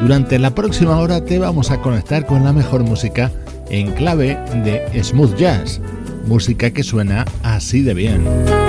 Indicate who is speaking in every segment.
Speaker 1: durante la próxima hora te vamos a conectar con la mejor música en clave de smooth jazz, música que suena así de bien.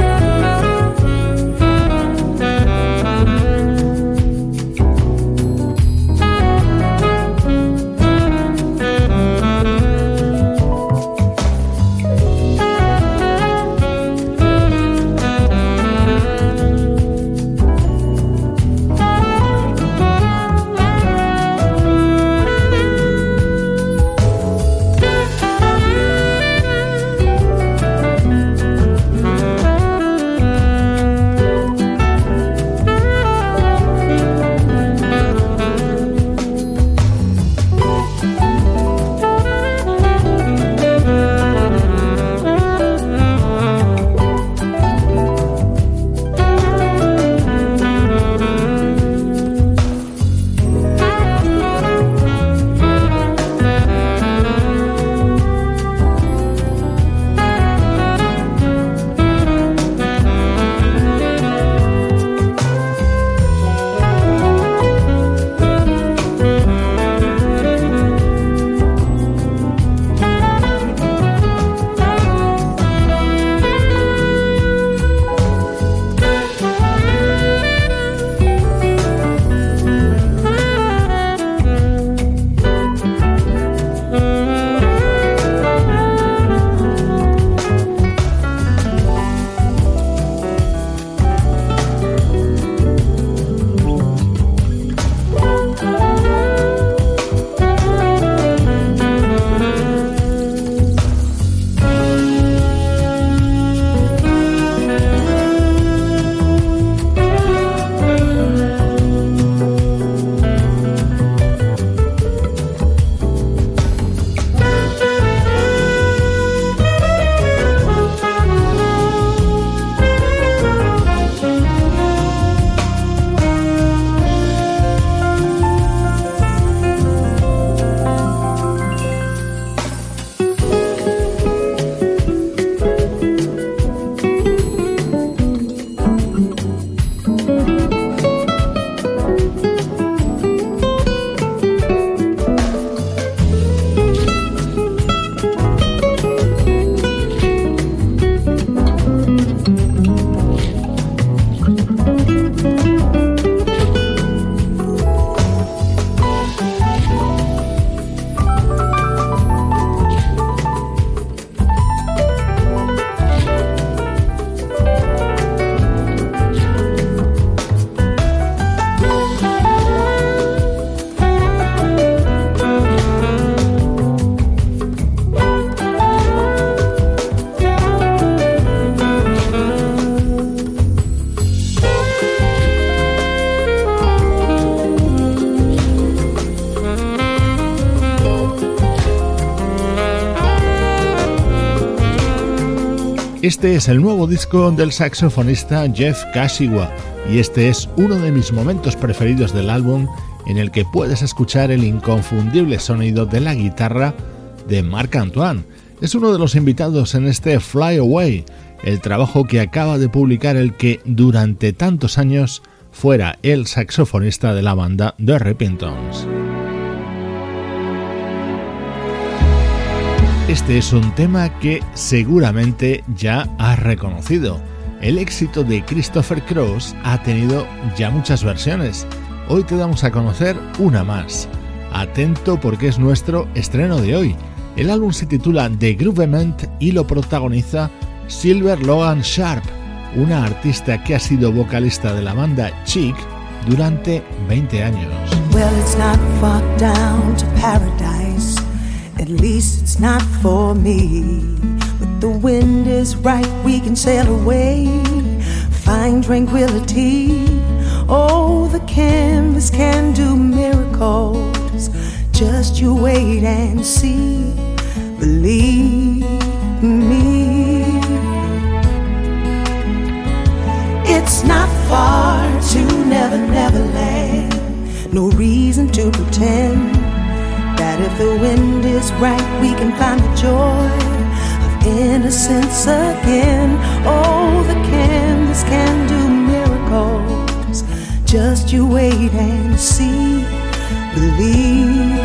Speaker 1: Este es el nuevo disco del saxofonista Jeff Kashiwa y este es uno de mis momentos preferidos del álbum en el que puedes escuchar el inconfundible sonido de la guitarra de Marc Antoine. Es uno de los invitados en este Fly Away, el trabajo que acaba de publicar el que durante tantos años fuera el saxofonista de la banda The Repentons. Este es un tema que seguramente ya has reconocido. El éxito de Christopher Cross ha tenido ya muchas versiones. Hoy te damos a conocer una más. Atento porque es nuestro estreno de hoy. El álbum se titula The Groovement y lo protagoniza Silver Logan Sharp, una artista que ha sido vocalista de la banda Chic durante 20 años.
Speaker 2: At least it's not for me. But the wind is right, we can sail away, find tranquility. Oh, the canvas can do miracles. Just you wait and see. Believe me. It's not far to Never, Never Land. No reason to pretend that if the wind is right, we can find the joy of innocence again. Oh, the canvas can do miracles. Just you wait and see. Believe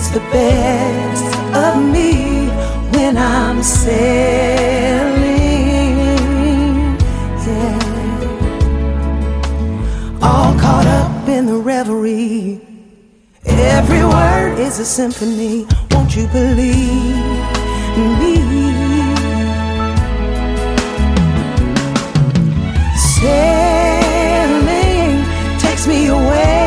Speaker 2: gets the best of me when I'm sailing. Yeah. All caught up in the reverie. Every word is a symphony. Won't you believe me? Sailing takes me away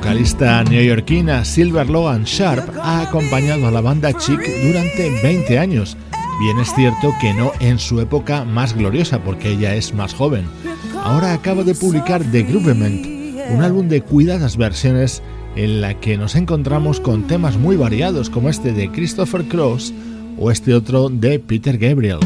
Speaker 1: vocalista neoyorquina Silver Logan Sharp ha acompañado a la banda Chic durante 20 años. Bien es cierto que no en su época más gloriosa, porque ella es más joven. Ahora acaba de publicar The Groovement, un álbum de cuidadas versiones en la que nos encontramos con temas muy variados como este de Christopher Cross o este otro de Peter Gabriel.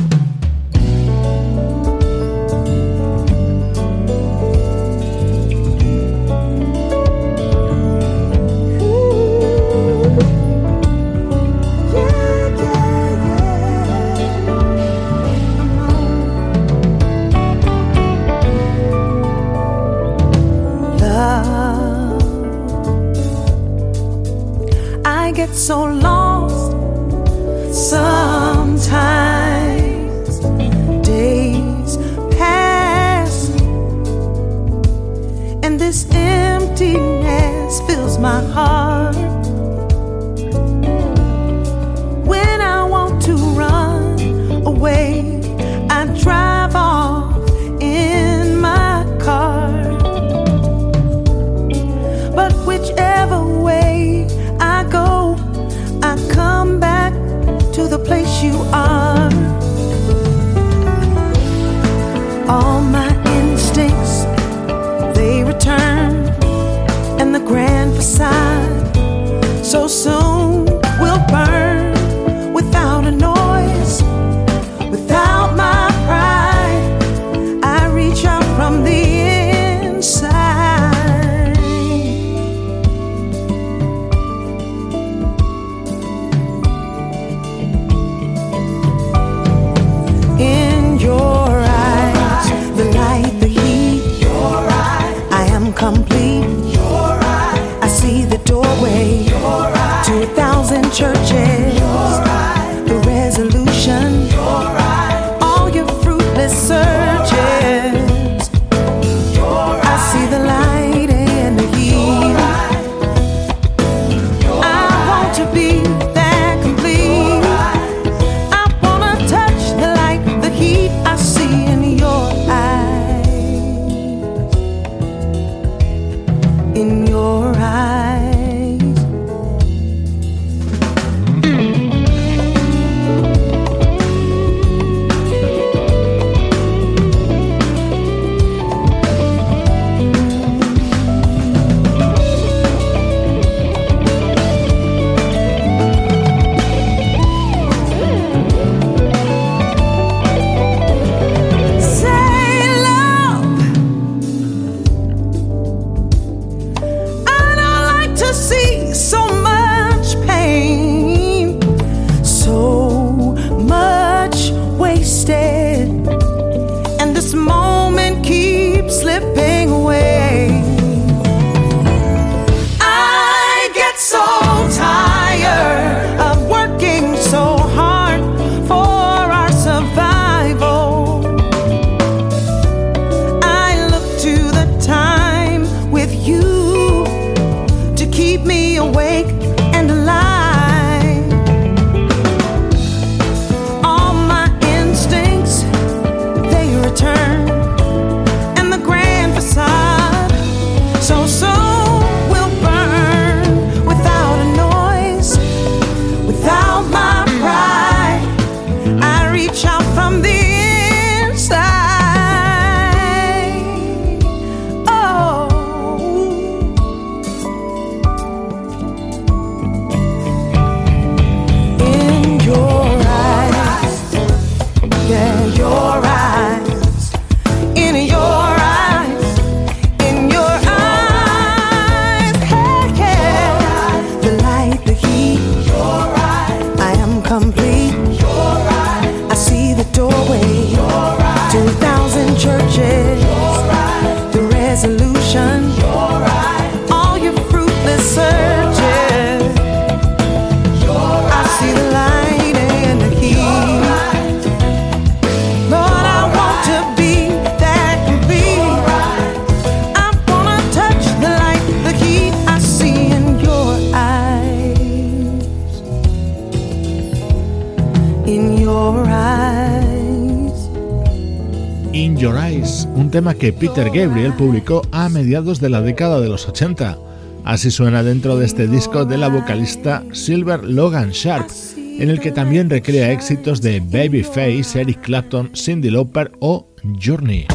Speaker 1: tema que Peter Gabriel publicó a mediados de la década de los 80. Así suena dentro de este disco de la vocalista Silver Logan Sharp, en el que también recrea éxitos de Babyface, Eric Clapton, Cindy Lauper o Journey.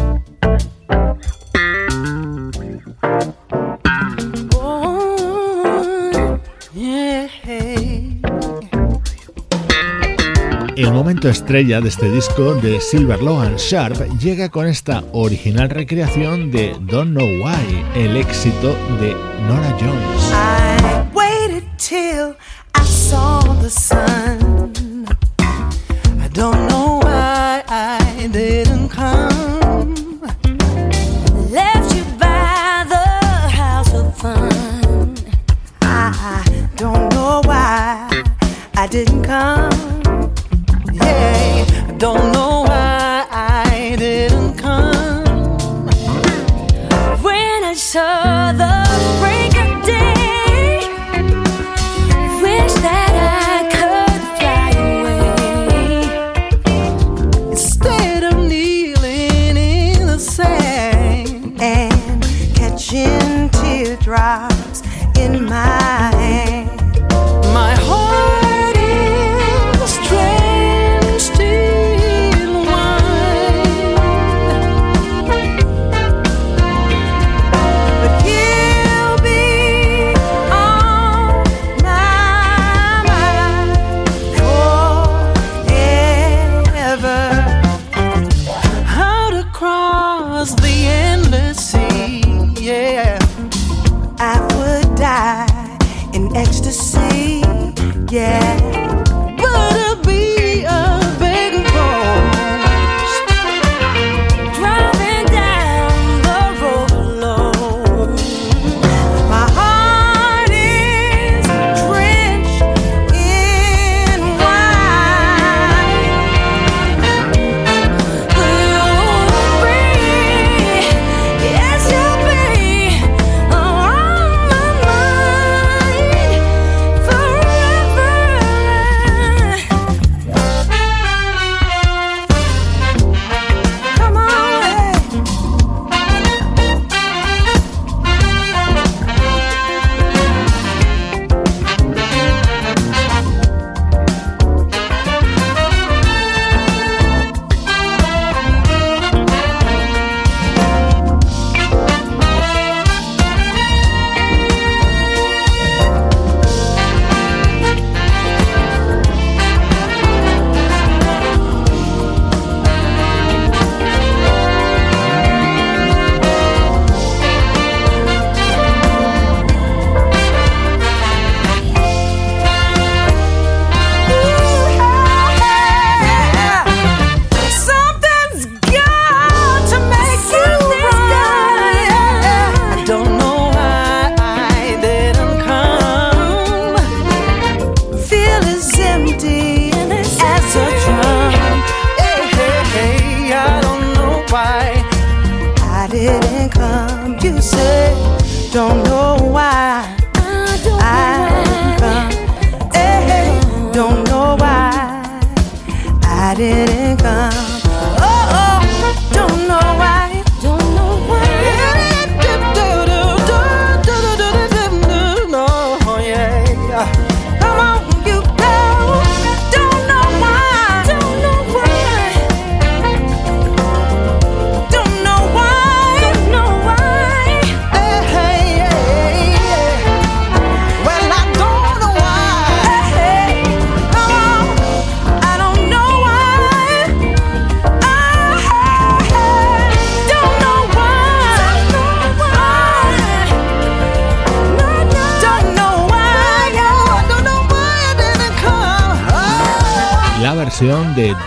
Speaker 1: momento estrella de este disco de Silver Lohan Sharp llega con esta original recreación de Don't Know Why, el éxito de Nora Jones.
Speaker 2: I don't know why I did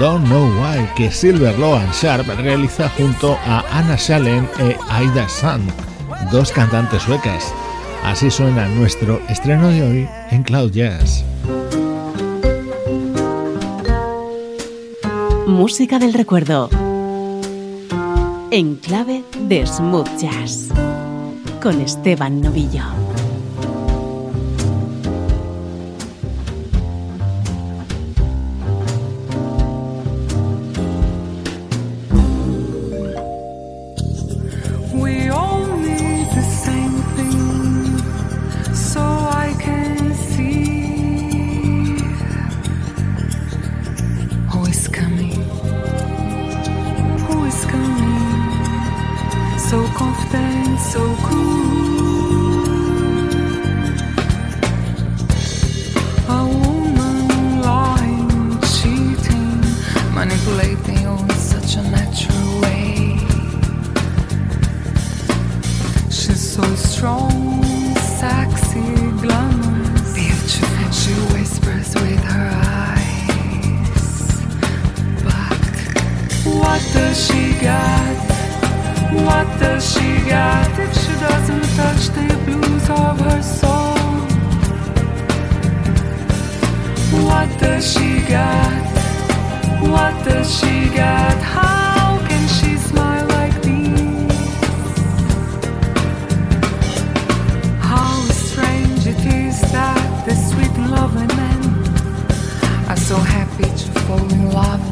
Speaker 2: Don't Know Why
Speaker 1: que Silver Loan Sharp realiza junto a Anna Shalen e Aida Sand, dos cantantes suecas. Así suena nuestro estreno de hoy en Cloud Jazz.
Speaker 3: Música del recuerdo. En clave de smooth jazz. Con Esteban Novillo. so strong, sexy, glamorous.
Speaker 4: She whispers with her eyes But What
Speaker 3: does she got? What does she got if she doesn't touch the blues of her soul? What does she got? What does she got? love.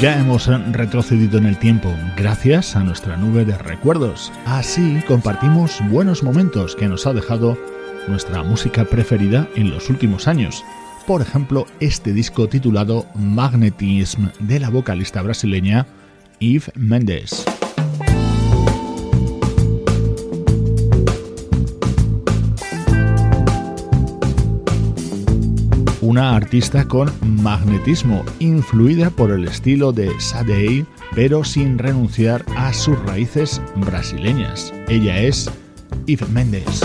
Speaker 1: Ya hemos retrocedido en el tiempo gracias a nuestra nube de recuerdos. Así compartimos buenos momentos que nos ha dejado nuestra música preferida en los últimos años. Por ejemplo, este disco titulado Magnetism de la vocalista brasileña Eve Mendes. una artista con magnetismo, influida por el estilo de Sadei, pero sin renunciar a sus raíces brasileñas. Ella es Eve Mendes.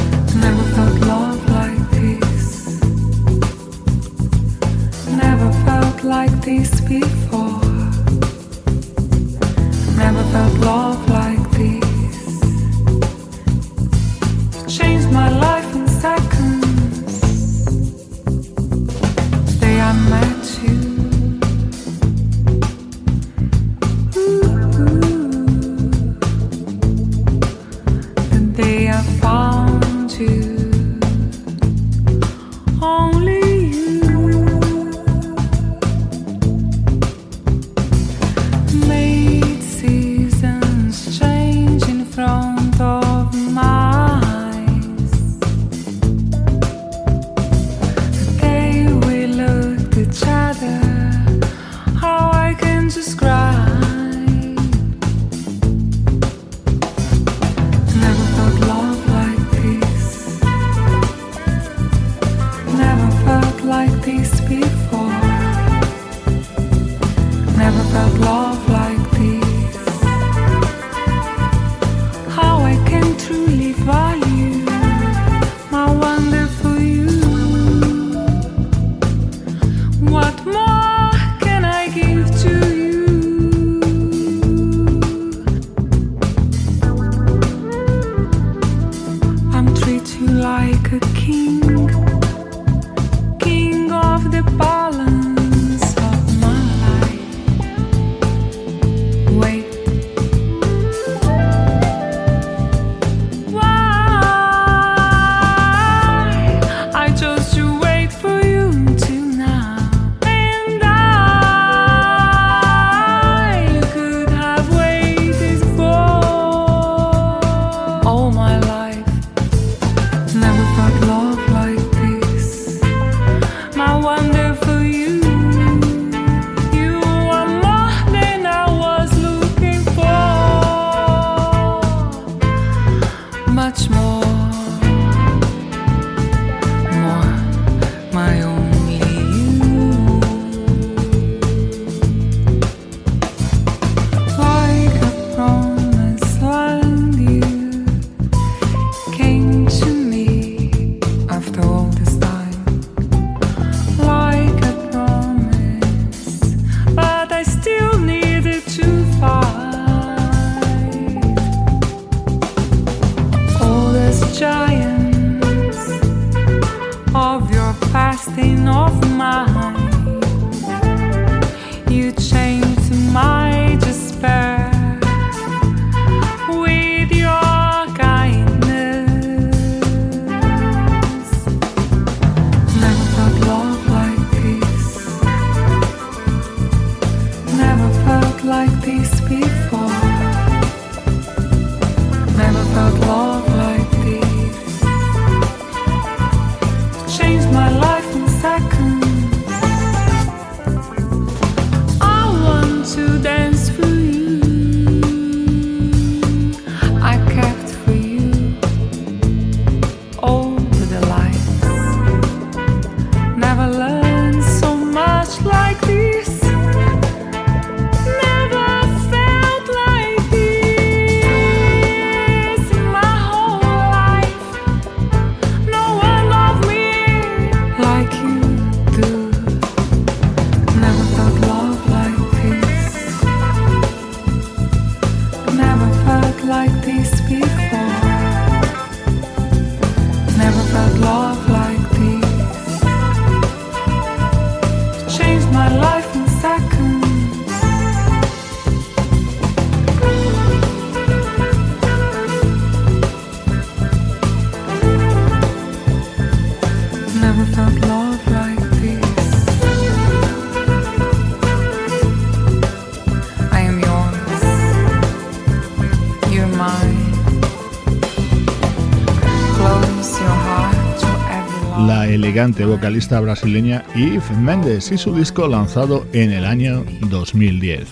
Speaker 1: Vocalista brasileña Yves Mendes y su disco lanzado en el año 2010.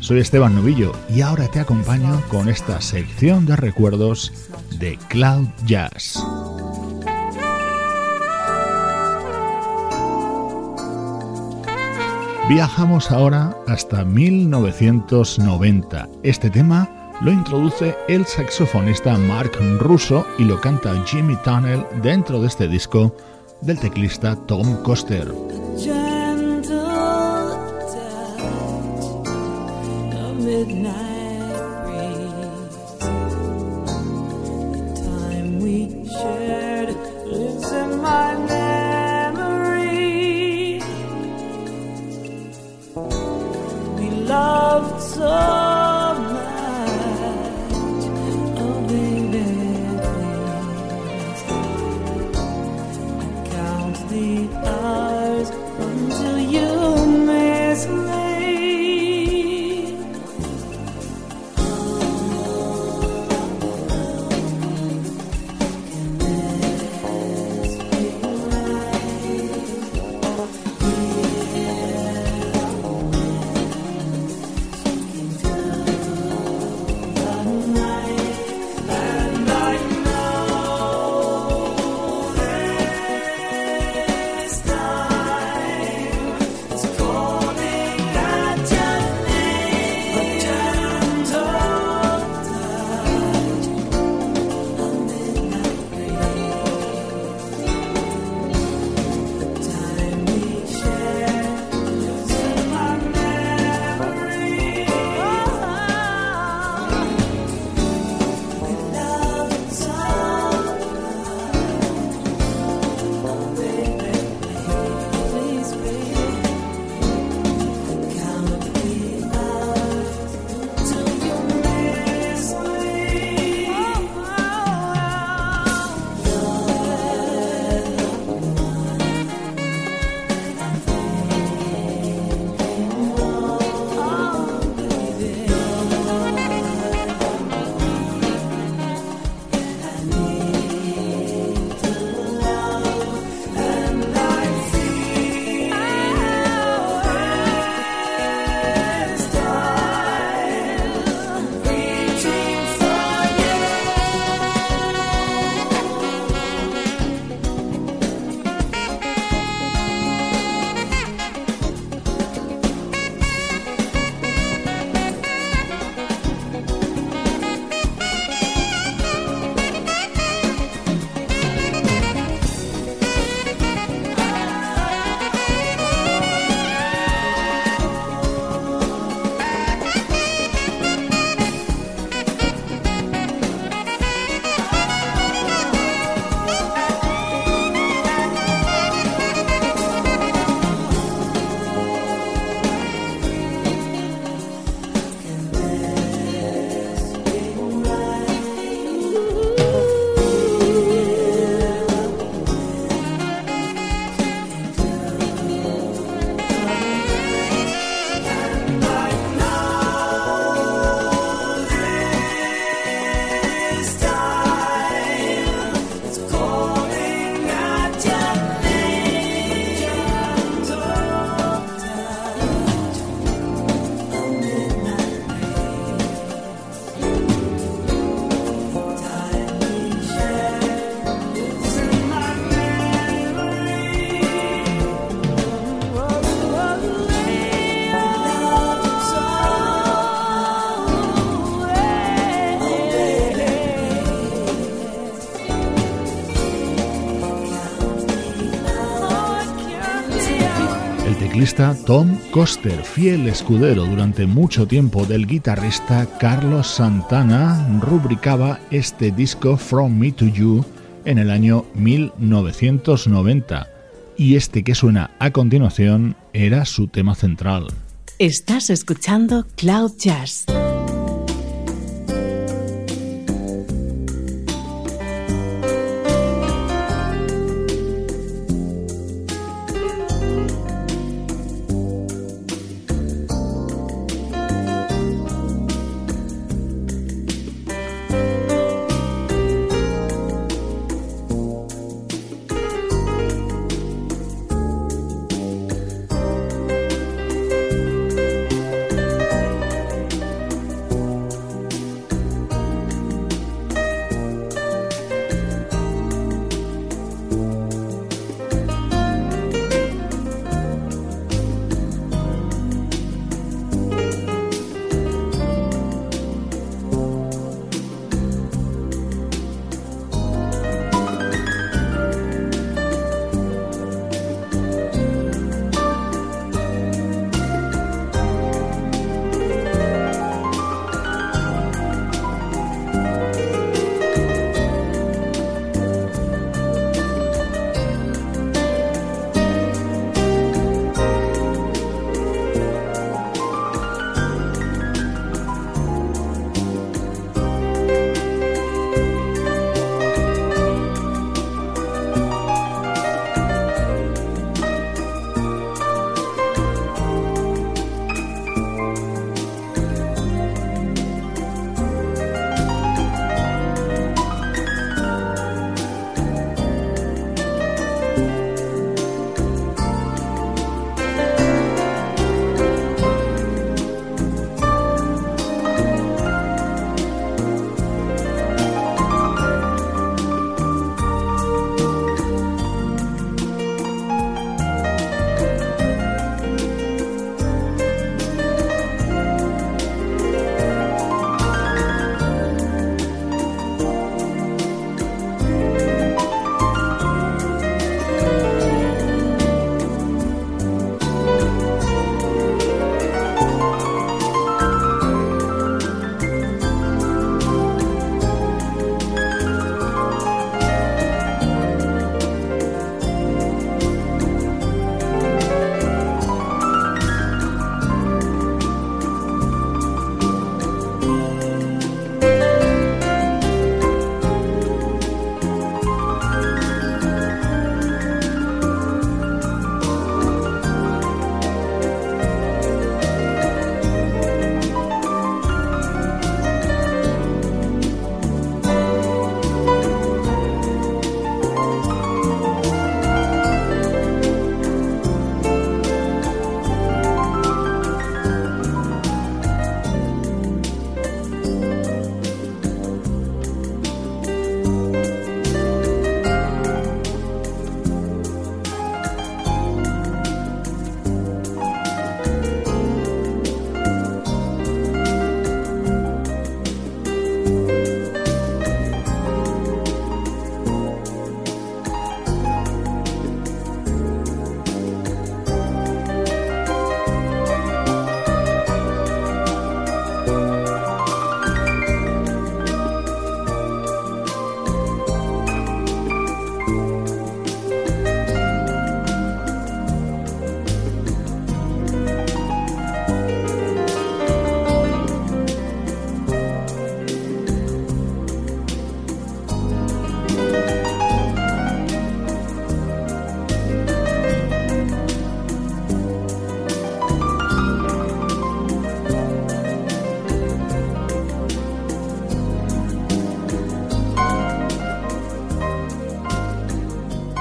Speaker 1: Soy Esteban Novillo y ahora te acompaño con esta sección de recuerdos de Cloud Jazz. Viajamos ahora hasta 1990. Este tema lo introduce el saxofonista Mark Russo y lo canta Jimmy Tunnell dentro de este disco del teclista Tom Coster.
Speaker 3: the hours until you miss me.
Speaker 1: Tom Coster, fiel escudero durante mucho tiempo del guitarrista Carlos Santana, rubricaba este disco From Me to You en el año 1990 y este que suena a continuación era su tema central.
Speaker 5: Estás escuchando Cloud Jazz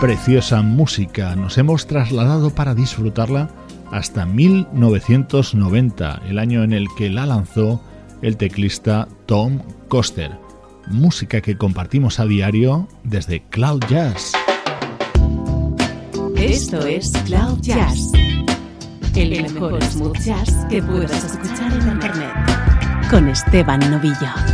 Speaker 1: preciosa música. Nos hemos trasladado para disfrutarla hasta 1990, el año en el que la lanzó el teclista Tom Coster. Música que compartimos a diario desde Cloud Jazz.
Speaker 5: Esto es Cloud Jazz, el mejor smooth jazz que puedas escuchar en Internet, con Esteban Novillo.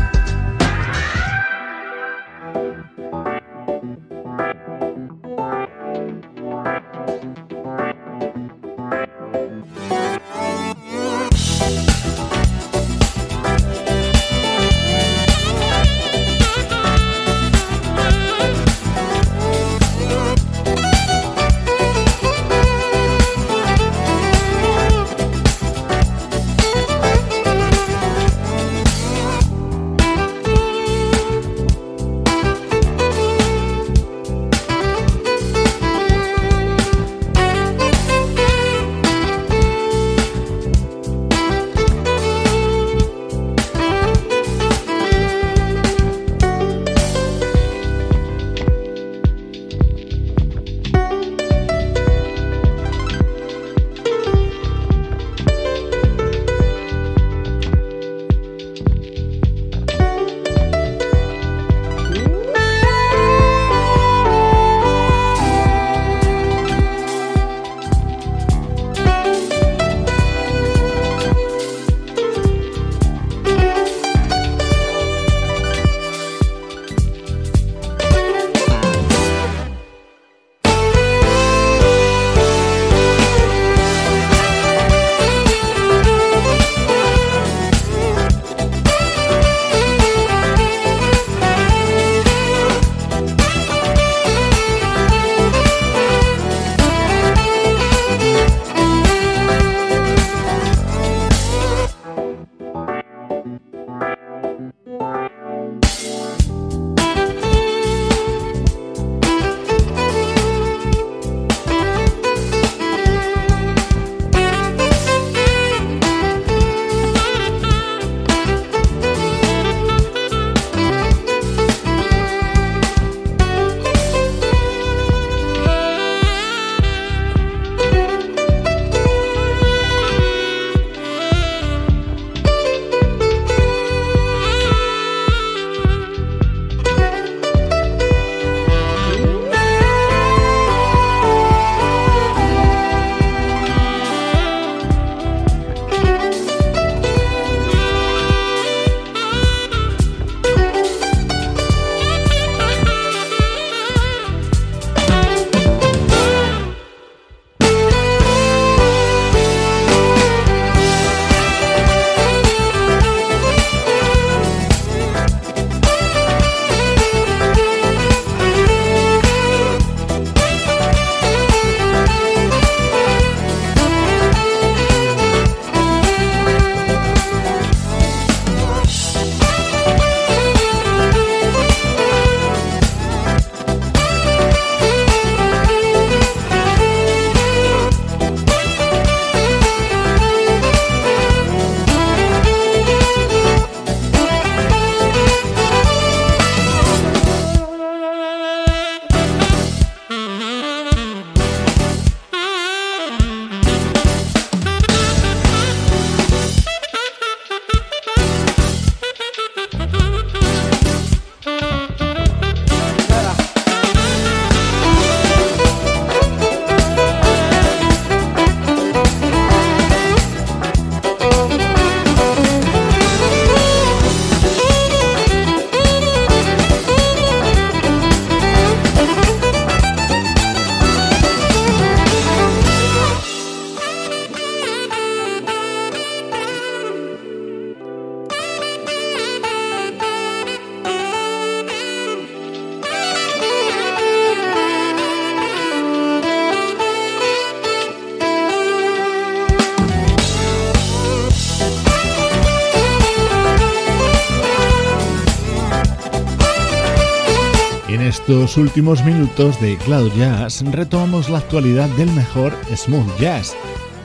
Speaker 1: Estos últimos minutos de Cloud Jazz retomamos la actualidad del mejor smooth jazz.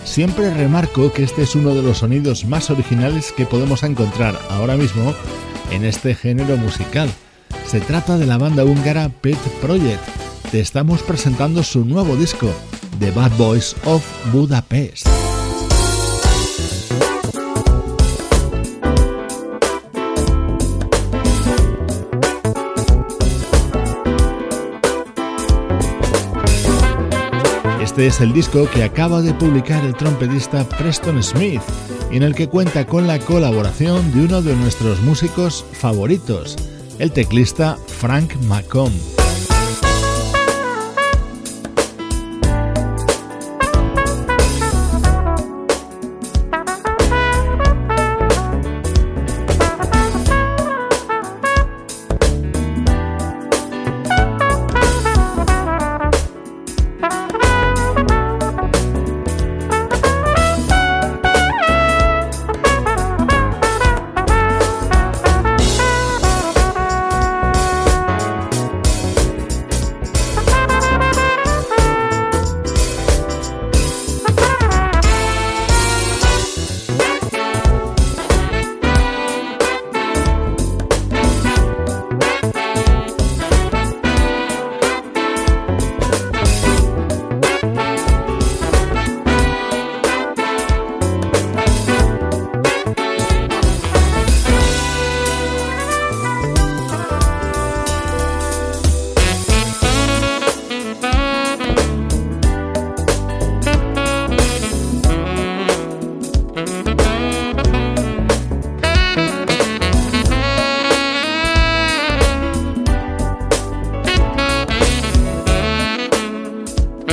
Speaker 1: Siempre remarco que este es uno de los sonidos más originales que podemos encontrar ahora mismo en este género musical. Se trata de la banda húngara Pet Project, te estamos presentando su nuevo disco, The Bad Boys of Budapest. Este es el disco que acaba de publicar el trompetista Preston Smith, en el que cuenta con la colaboración de uno de nuestros músicos favoritos, el teclista Frank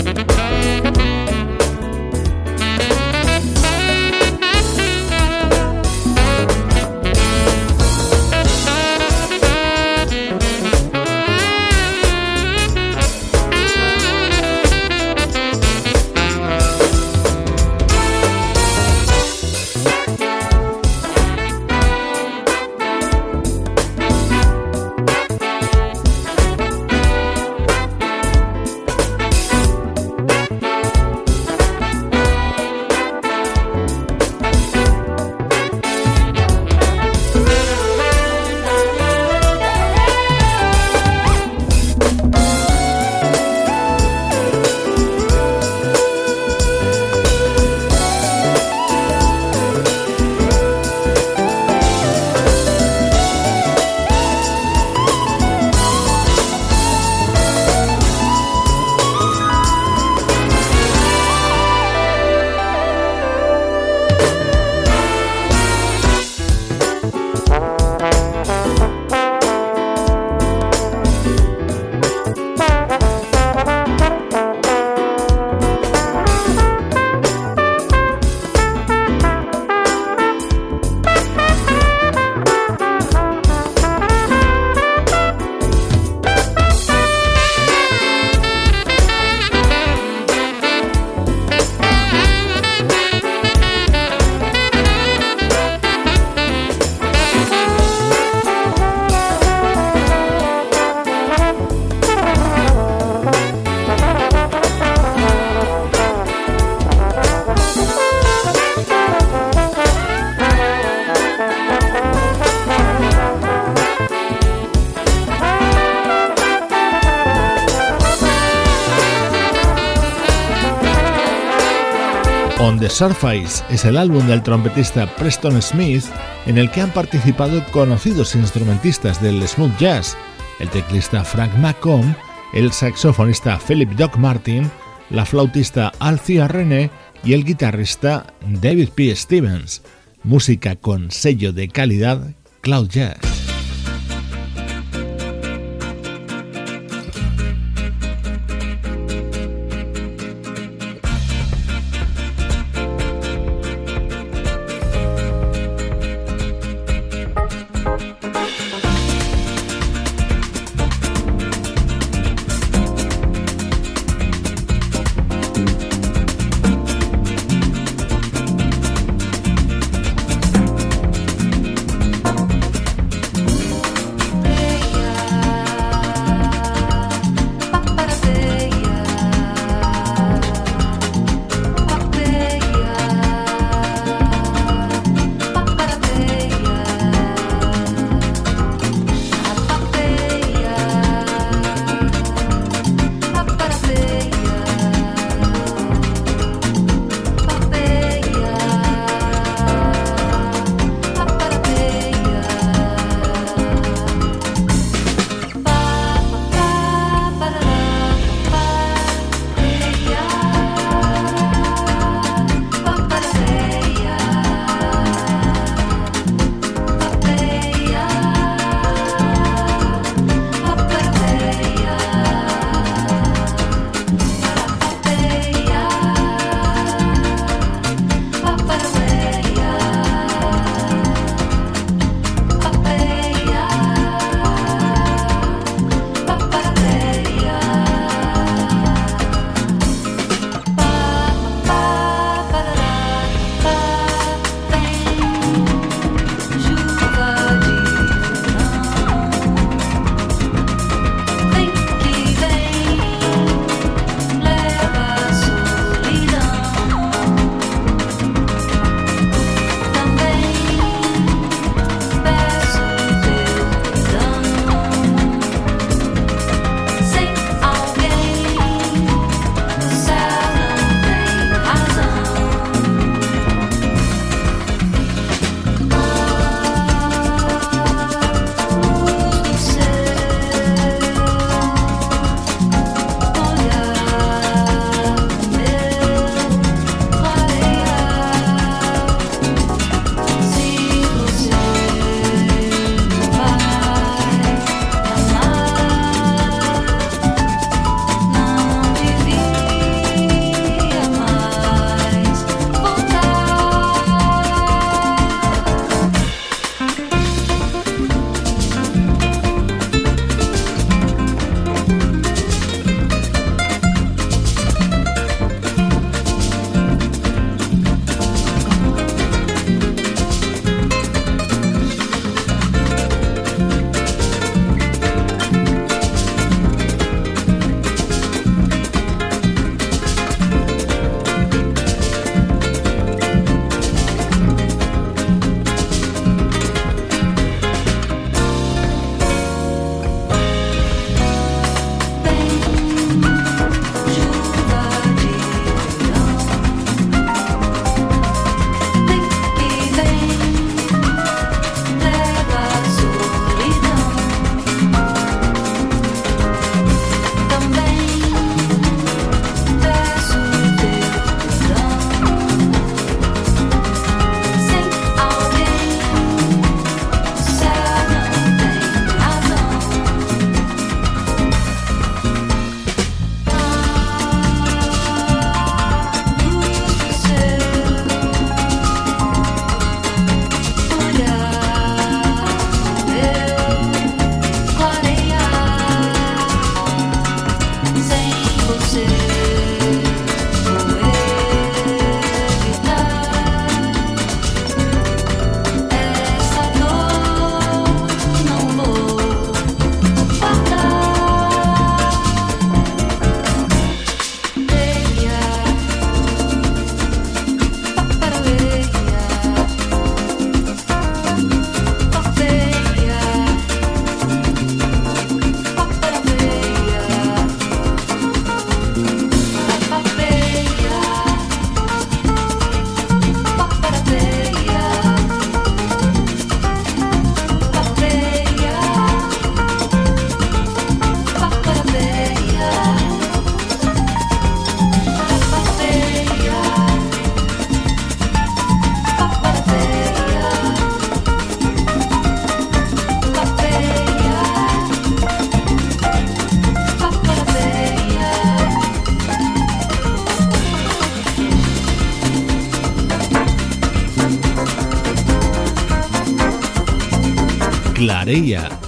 Speaker 1: McComb. Surface es el álbum del trompetista Preston Smith en el que han participado conocidos instrumentistas del smooth jazz, el teclista Frank McComb, el saxofonista Philip Doc Martin, la flautista Alcia René y el guitarrista David P. Stevens. Música con sello de calidad Cloud Jazz.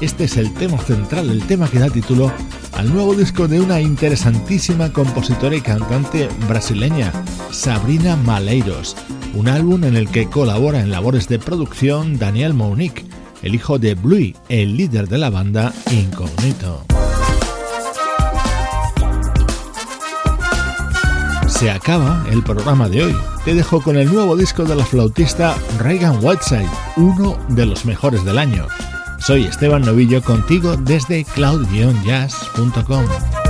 Speaker 1: Este es el tema central, el tema que da título al nuevo disco de una interesantísima compositora y cantante brasileña, Sabrina Maleiros, un álbum en el que colabora en labores de producción Daniel Monique, el hijo de Bluey, el líder de la banda Incognito. Se acaba el programa de hoy. Te dejo con el nuevo disco de la flautista Reagan Whiteside, uno de los mejores del año. Soy Esteban Novillo contigo desde cloud-jazz.com.